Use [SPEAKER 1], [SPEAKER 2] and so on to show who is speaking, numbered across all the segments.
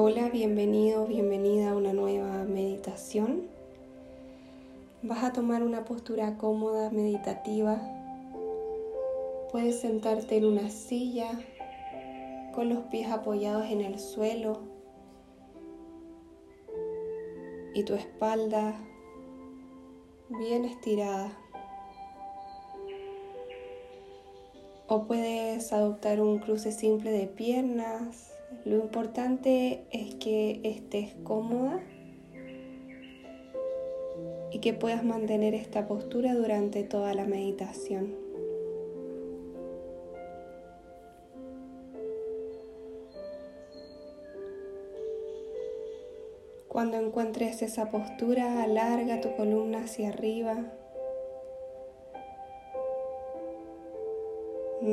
[SPEAKER 1] Hola, bienvenido, bienvenida a una nueva meditación. Vas a tomar una postura cómoda, meditativa. Puedes sentarte en una silla con los pies apoyados en el suelo y tu espalda bien estirada. O puedes adoptar un cruce simple de piernas lo importante es que estés cómoda y que puedas mantener esta postura durante toda la meditación. Cuando encuentres esa postura, alarga tu columna hacia arriba.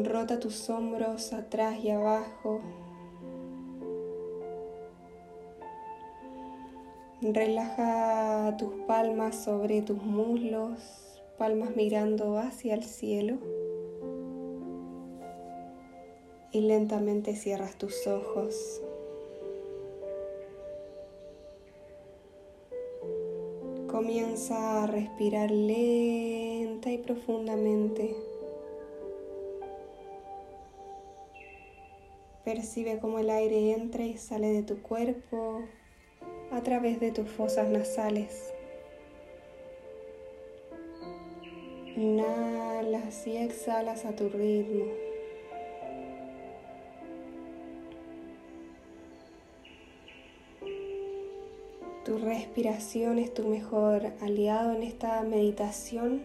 [SPEAKER 1] Rota tus hombros atrás y abajo. Relaja tus palmas sobre tus muslos, palmas mirando hacia el cielo. Y lentamente cierras tus ojos. Comienza a respirar lenta y profundamente. Percibe cómo el aire entra y sale de tu cuerpo a través de tus fosas nasales. Inhalas y exhalas a tu ritmo. Tu respiración es tu mejor aliado en esta meditación.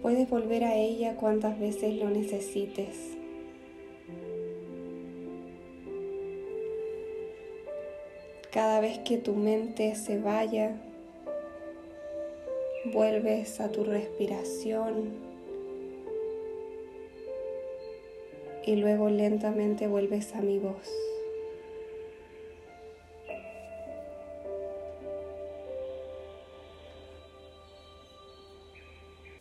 [SPEAKER 1] Puedes volver a ella cuantas veces lo necesites. Cada vez que tu mente se vaya, vuelves a tu respiración y luego lentamente vuelves a mi voz.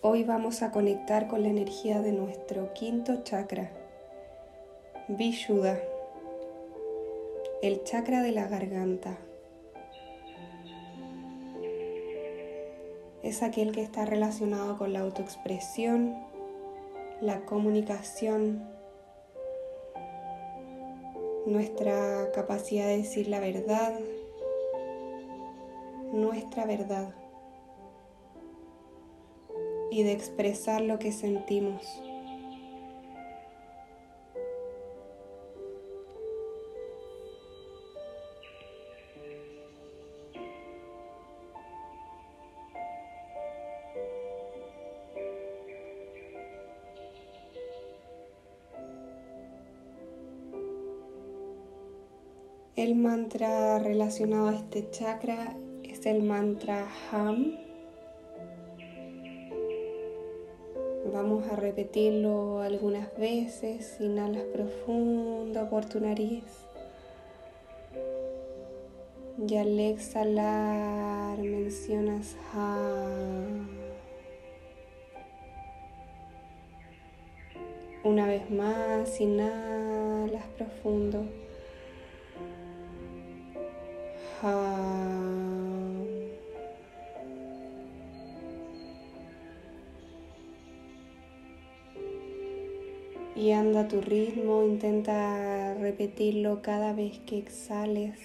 [SPEAKER 1] Hoy vamos a conectar con la energía de nuestro quinto chakra, Vishuddha el chakra de la garganta. Es aquel que está relacionado con la autoexpresión, la comunicación, nuestra capacidad de decir la verdad, nuestra verdad y de expresar lo que sentimos. El mantra relacionado a este chakra es el mantra Ham. Vamos a repetirlo algunas veces. Inhalas profundo por tu nariz. Y al exhalar mencionas Ham. Una vez más, inhalas profundo. Y anda tu ritmo, intenta repetirlo cada vez que exhales.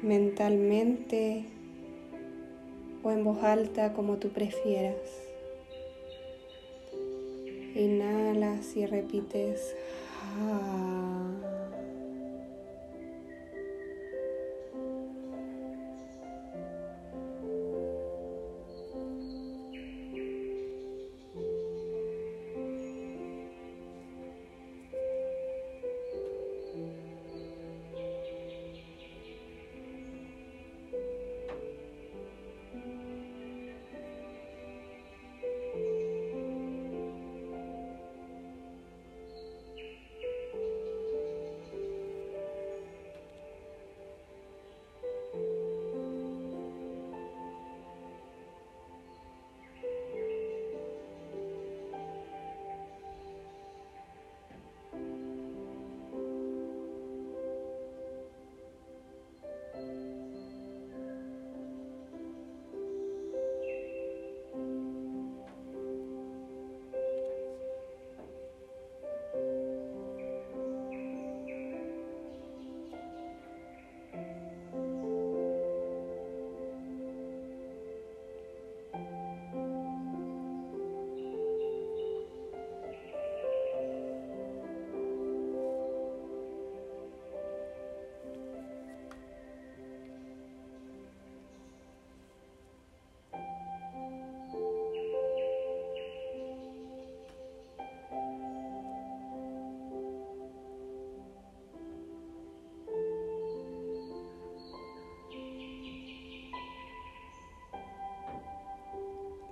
[SPEAKER 1] Mentalmente o en voz alta como tú prefieras. Inhalas y repites.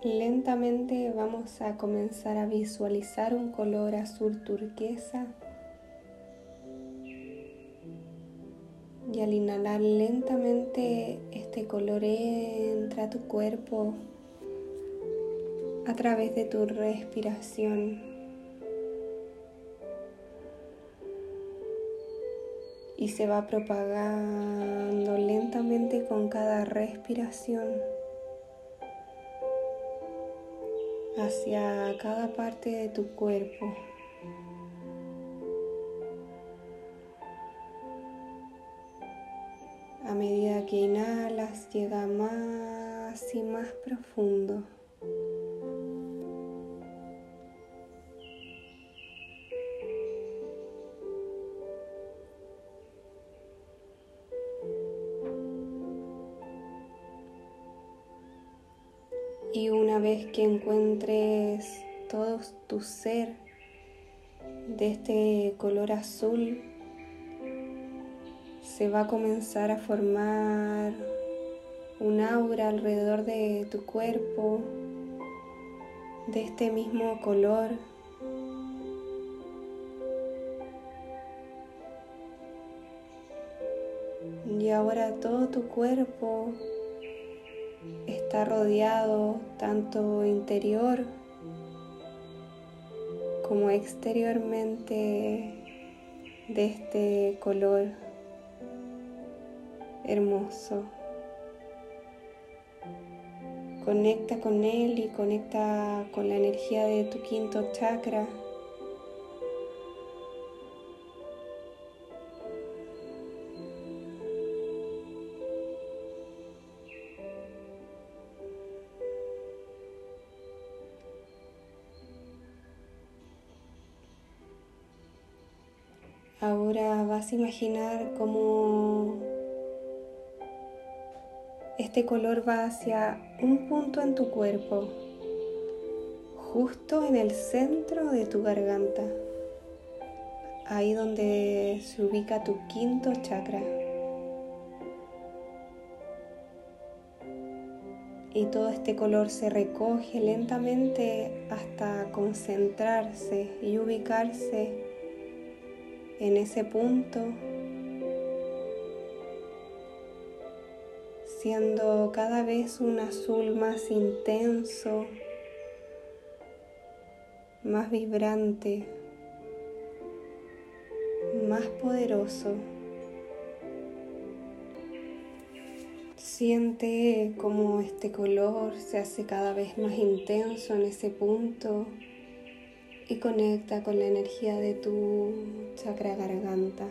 [SPEAKER 1] Lentamente vamos a comenzar a visualizar un color azul turquesa y al inhalar lentamente este color entra a tu cuerpo a través de tu respiración. Y se va propagando lentamente con cada respiración hacia cada parte de tu cuerpo. A medida que inhalas, llega más y más profundo. Y una vez que encuentres todo tu ser de este color azul, se va a comenzar a formar un aura alrededor de tu cuerpo de este mismo color. Y ahora todo tu cuerpo está rodeado tanto interior como exteriormente de este color hermoso. Conecta con él y conecta con la energía de tu quinto chakra. Ahora vas a imaginar cómo este color va hacia un punto en tu cuerpo, justo en el centro de tu garganta, ahí donde se ubica tu quinto chakra. Y todo este color se recoge lentamente hasta concentrarse y ubicarse en ese punto siendo cada vez un azul más intenso, más vibrante, más poderoso. Siente como este color se hace cada vez más intenso en ese punto y conecta con la energía de tu chakra garganta.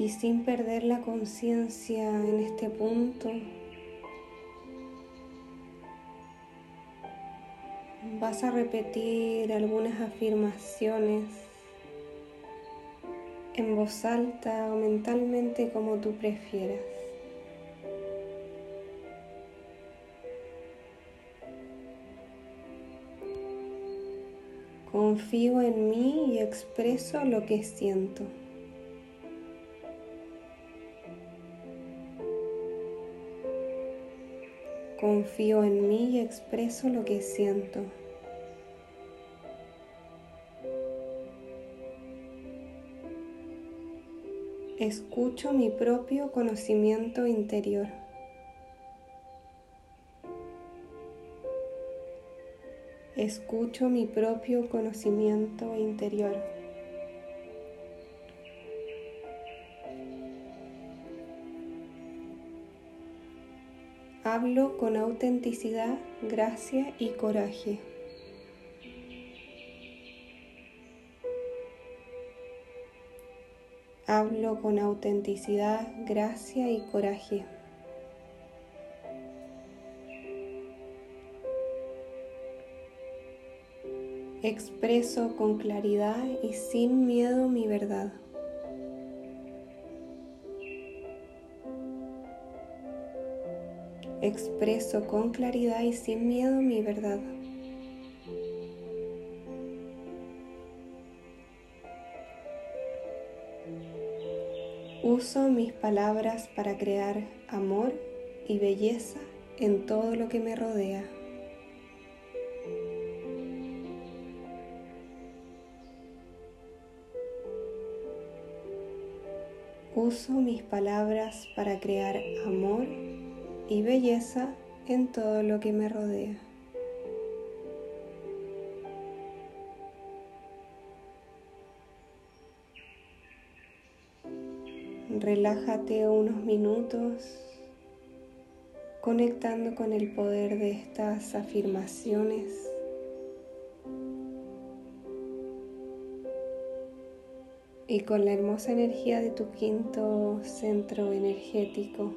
[SPEAKER 1] Y sin perder la conciencia en este punto, vas a repetir algunas afirmaciones en voz alta o mentalmente como tú prefieras. Confío en mí y expreso lo que siento. Confío en mí y expreso lo que siento. Escucho mi propio conocimiento interior. Escucho mi propio conocimiento interior. Hablo con autenticidad, gracia y coraje. Hablo con autenticidad, gracia y coraje. Expreso con claridad y sin miedo mi verdad. Expreso con claridad y sin miedo mi verdad. Uso mis palabras para crear amor y belleza en todo lo que me rodea. Uso mis palabras para crear amor y belleza en todo lo que me rodea. Relájate unos minutos conectando con el poder de estas afirmaciones. Y con la hermosa energía de tu quinto centro energético.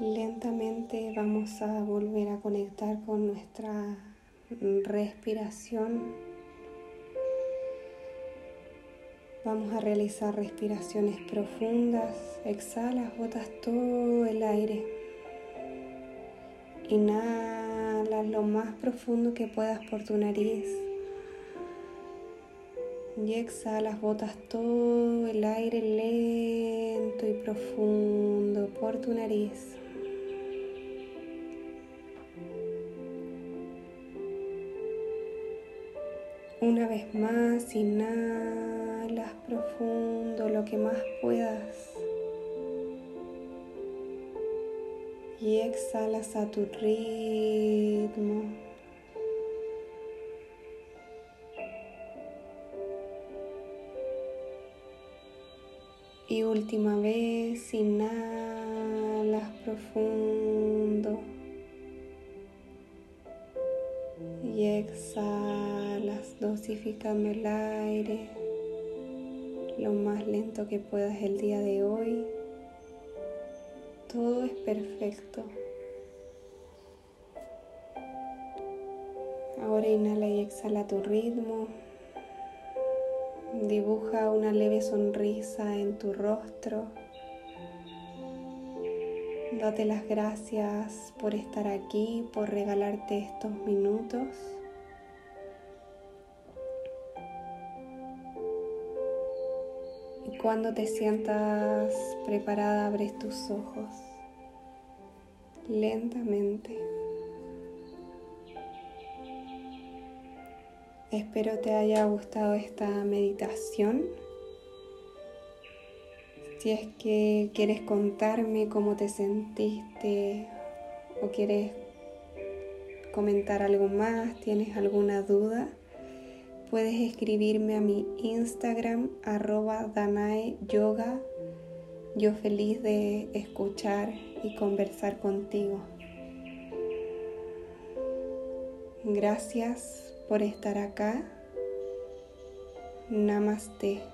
[SPEAKER 1] Lentamente vamos a volver a conectar con nuestra respiración. Vamos a realizar respiraciones profundas. Exhalas, botas todo el aire. Inhalas lo más profundo que puedas por tu nariz. Y exhalas, botas todo el aire lento y profundo por tu nariz. Una vez más, inhalas profundo lo que más puedas. Y exhalas a tu ritmo. Y última vez, inhalas profundo. Y exhalas dosificando el aire lo más lento que puedas el día de hoy. Todo es perfecto. Ahora inhala y exhala tu ritmo. Dibuja una leve sonrisa en tu rostro. Dándote las gracias por estar aquí, por regalarte estos minutos. Y cuando te sientas preparada, abres tus ojos lentamente. Espero te haya gustado esta meditación. Si es que quieres contarme cómo te sentiste o quieres comentar algo más, tienes alguna duda, puedes escribirme a mi Instagram arroba Danae Yoga. Yo feliz de escuchar y conversar contigo. Gracias por estar acá. Namaste.